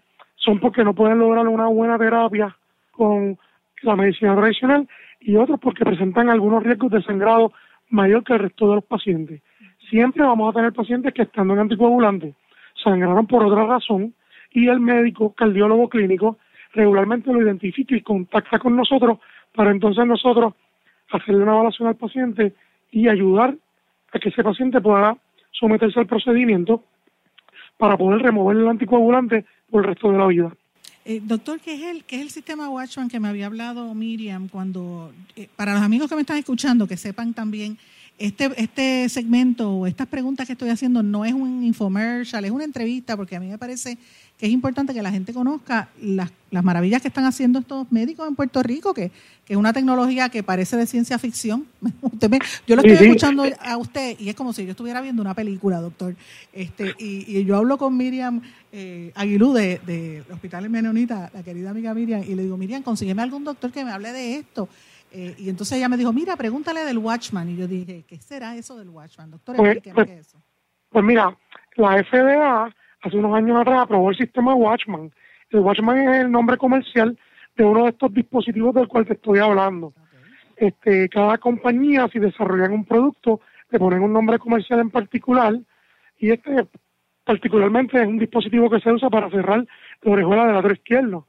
C: son porque no pueden lograr una buena terapia con la medicina tradicional y otros porque presentan algunos riesgos de sangrado mayor que el resto de los pacientes. Siempre vamos a tener pacientes que estando en anticoagulante sangraron por otra razón y el médico cardiólogo clínico regularmente lo identifica y contacta con nosotros para entonces nosotros hacerle una evaluación al paciente y ayudar a que ese paciente pueda someterse al procedimiento para poder remover el anticoagulante por el resto de la vida.
A: Eh, doctor, ¿qué es, el, ¿qué es el sistema Watchman que me había hablado Miriam cuando, eh, para los amigos que me están escuchando, que sepan también, este, este segmento o estas preguntas que estoy haciendo no es un infomercial, es una entrevista, porque a mí me parece que es importante que la gente conozca las, las maravillas que están haciendo estos médicos en Puerto Rico, que, es una tecnología que parece de ciencia ficción. yo lo estoy escuchando a usted y es como si yo estuviera viendo una película, doctor. Este, y, yo hablo con Miriam eh, Aguilú de, de Hospital Menonita, la querida amiga Miriam, y le digo, Miriam, consígueme algún doctor que me hable de esto. Eh, y entonces ella me dijo, mira, pregúntale del Watchman. Y yo dije, ¿qué será eso del Watchman? Doctor,
C: pues, pues, eso. Pues mira, la FDA hace unos años atrás aprobó el sistema Watchman. El Watchman es el nombre comercial de uno de estos dispositivos del cual te estoy hablando. Este, cada compañía, si desarrollan un producto, le ponen un nombre comercial en particular y este particularmente es un dispositivo que se usa para cerrar la orejuela del lado izquierdo.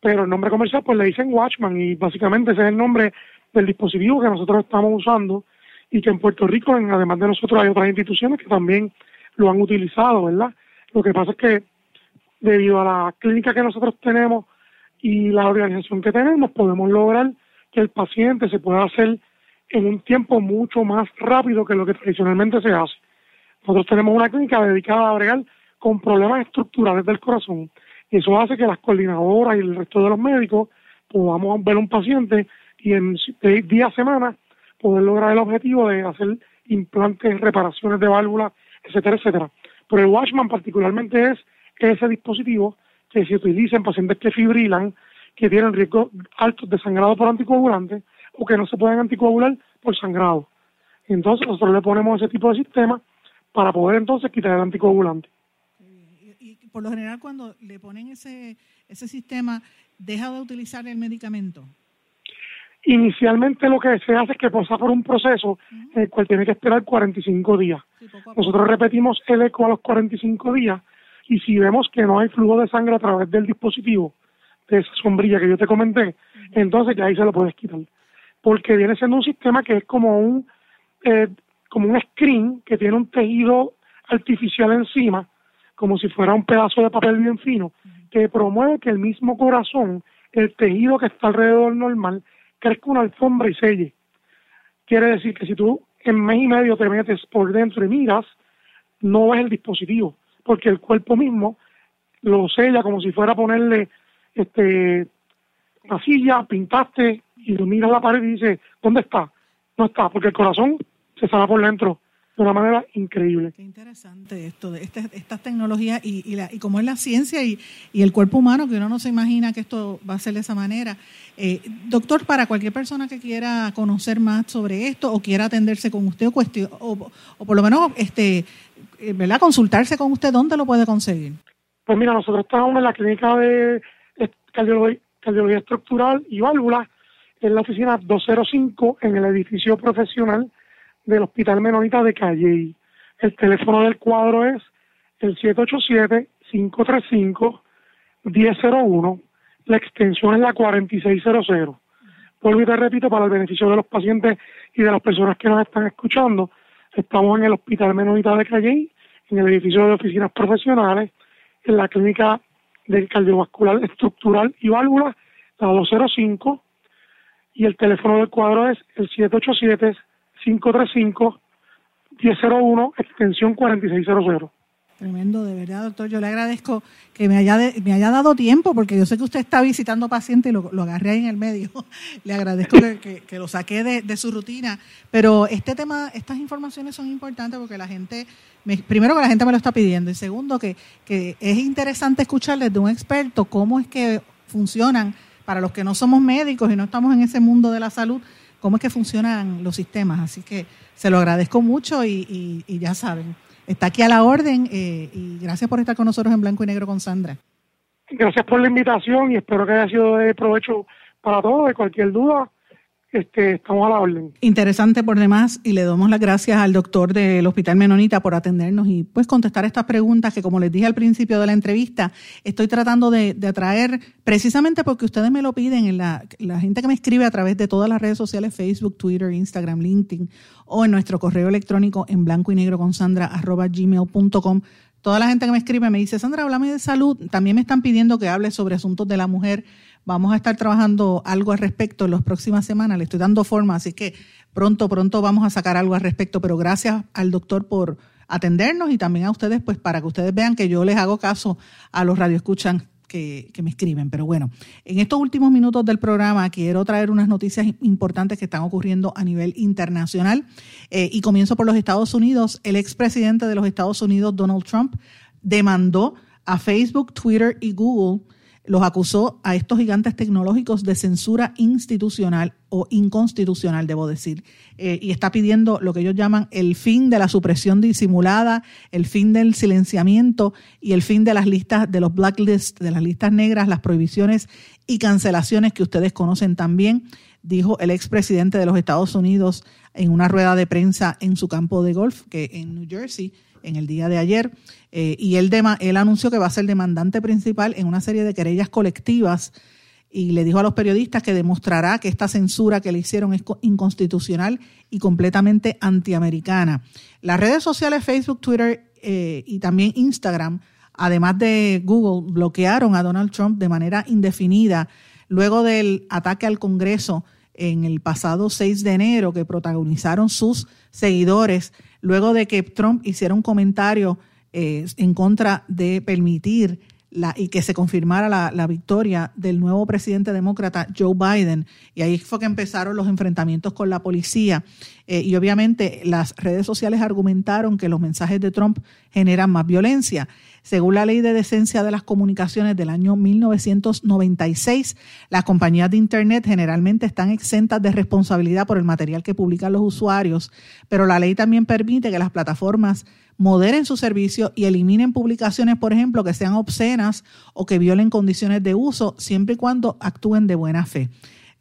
C: Pero el nombre comercial pues le dicen Watchman y básicamente ese es el nombre del dispositivo que nosotros estamos usando y que en Puerto Rico, además de nosotros, hay otras instituciones que también lo han utilizado, ¿verdad? Lo que pasa es que debido a la clínica que nosotros tenemos y la organización que tenemos, podemos lograr que el paciente se pueda hacer en un tiempo mucho más rápido que lo que tradicionalmente se hace. Nosotros tenemos una clínica dedicada a bregar con problemas estructurales del corazón y eso hace que las coordinadoras y el resto de los médicos podamos ver un paciente y en días, semanas poder lograr el objetivo de hacer implantes, reparaciones de válvulas, etcétera, etcétera. Pero el Watchman particularmente es ese dispositivo que se utiliza en pacientes que fibrilan, que tienen riesgo altos de sangrado por anticoagulante o que no se pueden anticoagular por sangrado. Entonces nosotros le ponemos ese tipo de sistema para poder entonces quitar el anticoagulante.
A: Por lo general cuando le ponen ese, ese sistema, ¿deja de utilizar el medicamento?
C: Inicialmente lo que se hace es que pasa por un proceso en el cual tiene que esperar 45 días. Nosotros repetimos el eco a los 45 días y si vemos que no hay flujo de sangre a través del dispositivo, de esa sombrilla que yo te comenté, entonces ya ahí se lo puedes quitar. Porque viene siendo un sistema que es como un, eh, como un screen que tiene un tejido artificial encima, como si fuera un pedazo de papel bien fino, que promueve que el mismo corazón, el tejido que está alrededor normal, crezca una alfombra y selle. Quiere decir que si tú en mes y medio te metes por dentro y miras, no ves el dispositivo, porque el cuerpo mismo lo sella como si fuera a ponerle este una silla, pintaste y lo miras a la pared y dices, ¿dónde está? No está, porque el corazón se sale por dentro de una manera increíble.
A: Qué interesante esto, de estas tecnologías y, y, la, y como es la ciencia y, y, el cuerpo humano, que uno no se imagina que esto va a ser de esa manera. Eh, doctor, para cualquier persona que quiera conocer más sobre esto o quiera atenderse con usted o, cuestión, o, o por lo menos este, eh, ¿verdad? consultarse con usted, ¿dónde lo puede conseguir?
C: Pues mira, nosotros estamos en la clínica de cardiología, cardiología estructural y válvulas en la oficina 205 en el edificio profesional del Hospital Menonita de Calle. El teléfono del cuadro es el 787-535-1001. La extensión es la 4600. Vuelvo y te repito, para el beneficio de los pacientes y de las personas que nos están escuchando, estamos en el Hospital Menonita de Calle, en el edificio de oficinas profesionales, en la clínica del cardiovascular estructural y válvulas, la 205, y el teléfono del cuadro es el 787 535-1001, extensión 4600.
A: Tremendo, de verdad, doctor. Yo le agradezco que me haya, me haya dado tiempo, porque yo sé que usted está visitando pacientes y lo, lo agarré ahí en el medio. le agradezco que, lo saqué de, su rutina. Pero este tema, estas informaciones son importantes porque la gente, primero que la gente me lo está pidiendo, y segundo que, que es interesante escucharles de un experto cómo es que funcionan, para los que no somos médicos y no estamos en ese mundo de la salud, cómo es que funcionan los sistemas. Así que se lo agradezco mucho y ya saben está aquí a la orden eh, y gracias por estar con nosotros en Blanco y Negro con Sandra.
C: Gracias por la invitación y espero que haya sido de provecho para todos. De cualquier duda, este, estamos a la orden.
A: Interesante por demás y le damos las gracias al doctor del Hospital Menonita por atendernos y pues contestar estas preguntas que como les dije al principio de la entrevista, estoy tratando de, atraer precisamente porque ustedes me lo piden, en la, la gente que me escribe a través de todas las redes sociales, Facebook, Twitter, Instagram, LinkedIn o en nuestro correo electrónico en blanco y negro con sandra arroba gmail.com toda la gente que me escribe me dice, Sandra, háblame de salud. También me están pidiendo que hable sobre asuntos de la mujer Vamos a estar trabajando algo al respecto en las próximas semanas. Le estoy dando forma, así que pronto, pronto vamos a sacar algo al respecto. Pero gracias al doctor por atendernos y también a ustedes, pues para que ustedes vean que yo les hago caso a los radioescuchan que, que me escriben. Pero bueno, en estos últimos minutos del programa quiero traer unas noticias importantes que están ocurriendo a nivel internacional. Eh, y comienzo por los Estados Unidos. El expresidente de los Estados Unidos, Donald Trump, demandó a Facebook, Twitter y Google los acusó a estos gigantes tecnológicos de censura institucional o inconstitucional, debo decir, eh, y está pidiendo lo que ellos llaman el fin de la supresión disimulada, el fin del silenciamiento y el fin de las listas, de los blacklists, de las listas negras, las prohibiciones y cancelaciones que ustedes conocen también, dijo el expresidente de los Estados Unidos en una rueda de prensa en su campo de golf, que en New Jersey, en el día de ayer. Eh, y él, él anunció que va a ser demandante principal en una serie de querellas colectivas y le dijo a los periodistas que demostrará que esta censura que le hicieron es inconstitucional y completamente antiamericana. Las redes sociales Facebook, Twitter eh, y también Instagram, además de Google, bloquearon a Donald Trump de manera indefinida luego del ataque al Congreso en el pasado 6 de enero que protagonizaron sus seguidores luego de que Trump hiciera un comentario eh, en contra de permitir la, y que se confirmara la, victoria del nuevo presidente demócrata Joe Biden. Y ahí fue que empezaron los enfrentamientos con la policía. Eh, y obviamente las redes sociales argumentaron que los mensajes de Trump generan más violencia. Según la ley de decencia de las comunicaciones del año 1996, las compañías de Internet generalmente están exentas de responsabilidad por el material que publican los usuarios, pero la ley también permite que las plataformas moderen su servicio y eliminen publicaciones, por ejemplo, que sean obscenas o que violen condiciones de uso, siempre y cuando actúen de buena fe.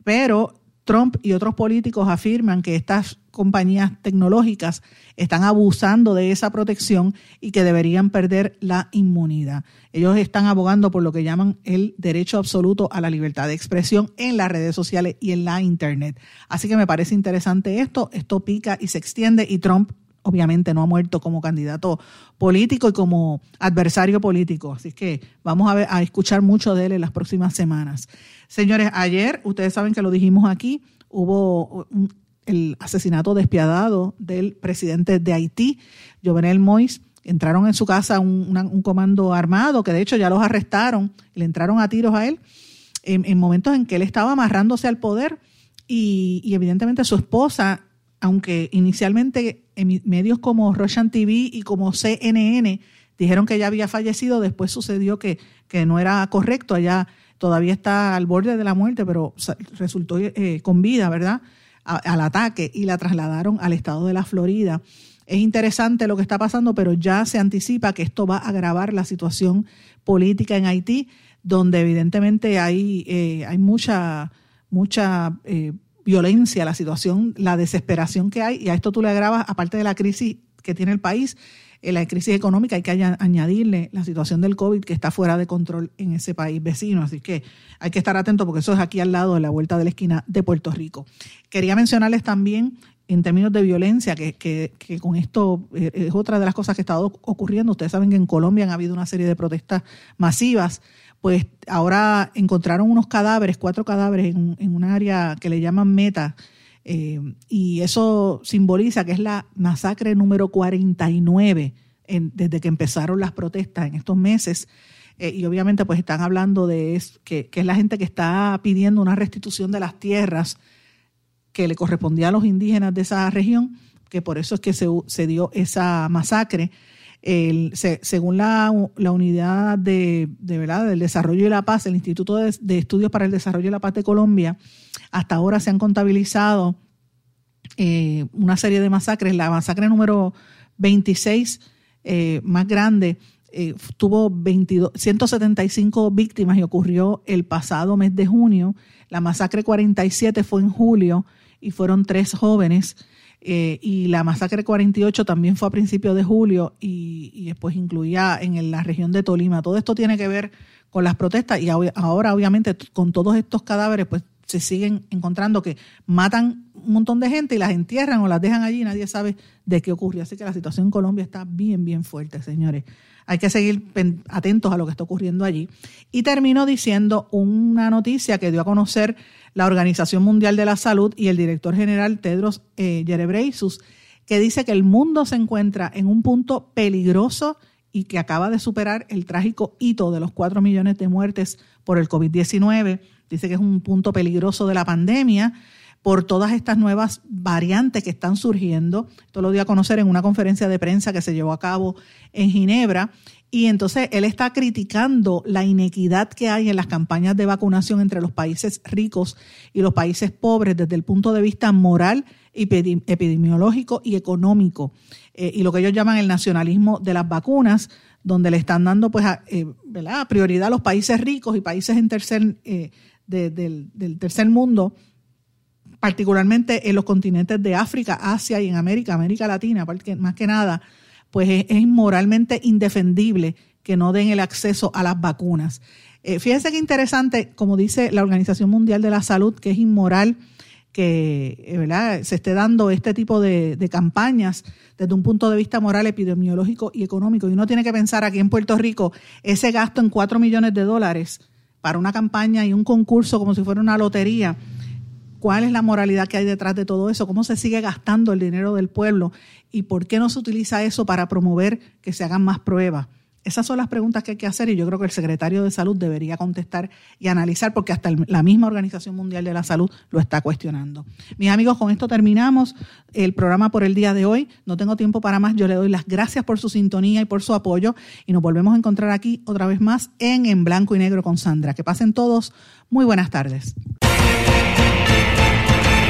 A: Pero Trump y otros políticos afirman que estas compañías tecnológicas están abusando de esa protección y que deberían perder la inmunidad. Ellos están abogando por lo que llaman el derecho absoluto a la libertad de expresión en las redes sociales y en la Internet. Así que me parece interesante esto, esto pica y se extiende y Trump obviamente no ha muerto como candidato político y como adversario político. Así que vamos a, ver, a escuchar mucho de él en las próximas semanas. Señores, ayer, ustedes saben que lo dijimos aquí, hubo el asesinato despiadado del presidente de Haití, Jovenel Moïse. Entraron en su casa un, comando armado, que de hecho ya los arrestaron, le entraron a tiros a él en, momentos en que él estaba amarrándose al poder y, y evidentemente su esposa aunque inicialmente en medios como Russian TV y como CNN dijeron que ella había fallecido, después sucedió que, que no era correcto, ella todavía está al borde de la muerte, pero resultó eh, con vida, ¿verdad? al ataque y la trasladaron al estado de la Florida. Es interesante lo que está pasando, pero ya se anticipa que esto va a agravar la situación política en Haití, donde evidentemente hay, eh, hay mucha, mucha eh, violencia, la situación, la desesperación que hay, y a esto tú le agravas, aparte de la crisis que tiene el país, eh, la crisis económica, hay que añadirle la situación del COVID que está fuera de control en ese país vecino. Así que hay que estar atento porque eso es aquí al lado de la vuelta de la esquina de Puerto Rico. Quería mencionarles también en términos de violencia, que, que, que, con esto eh, es otra de las cosas que estado ocurriendo. Ustedes saben que en Colombia han habido una serie de protestas masivas pues ahora encontraron unos cadáveres, cuatro cadáveres en, en un área que le llaman Meta, eh, y eso simboliza que es la masacre número 49 desde que empezaron las protestas en estos meses. Eh, y obviamente pues están hablando de que, que, es la gente que está pidiendo una restitución de las tierras que le correspondía a los indígenas de esa región, que por eso es que se, se dio esa masacre. El, según la, la unidad de, ¿verdad? del desarrollo y la paz, el Instituto de, de, Estudios para el Desarrollo y la Paz de Colombia, hasta ahora se han contabilizado eh, una serie de masacres. La masacre número 26 eh, más grande eh, tuvo 22, 175 víctimas y ocurrió el pasado mes de junio. La masacre 47 fue en julio y fueron tres jóvenes. Eh, y la masacre 48 también fue a principios de julio y, después incluía en la región de Tolima. Todo esto tiene que ver con las protestas y ahora obviamente con todos estos cadáveres pues se siguen encontrando que matan un montón de gente y las entierran o las dejan allí y nadie sabe de qué ocurrió. Así que la situación en Colombia está bien, bien fuerte, señores. Hay que seguir atentos a lo que está ocurriendo allí. Y termino diciendo una noticia que dio a conocer la Organización Mundial de la Salud y el director general Tedros eh, que dice que el mundo se encuentra en un punto peligroso y que acaba de superar el trágico hito de los 4 millones de muertes por el COVID-19. Dice que es un punto peligroso de la pandemia por todas estas nuevas variantes que están surgiendo. Esto lo dio a conocer en una conferencia de prensa que se llevó a cabo en Ginebra. Y entonces él está criticando la inequidad que hay en las campañas de vacunación entre los países ricos y los países pobres desde el punto de vista moral, epidemiológico y económico. Eh, y lo que ellos llaman el nacionalismo de las vacunas, donde le están dando pues eh, prioridad a los países ricos y países en tercer, eh, del tercer mundo particularmente en los continentes de África, Asia y en América, América Latina, más que nada, pues es, inmoralmente indefendible que no den el acceso a las vacunas. Eh, fíjense qué interesante, como dice la Organización Mundial de la Salud, que es inmoral que eh, se esté dando este tipo de, campañas desde un punto de vista moral, epidemiológico y económico. Y uno tiene que pensar aquí en Puerto Rico, ese gasto en 4 millones de dólares para una campaña y un concurso como si fuera una lotería, cuál es la moralidad que hay detrás de todo eso, cómo se sigue gastando el dinero del pueblo y por qué no se utiliza eso para promover que se hagan más pruebas. Esas son las preguntas que hay que hacer y yo creo que el secretario de Salud debería contestar y analizar porque hasta la misma Organización Mundial de la Salud lo está cuestionando. Mis amigos, con esto terminamos el programa por el día de hoy. No tengo tiempo para más. Yo le doy las gracias por su sintonía y por su apoyo y nos volvemos a encontrar aquí otra vez más en En Blanco y Negro con Sandra. Que pasen todos. Muy buenas tardes.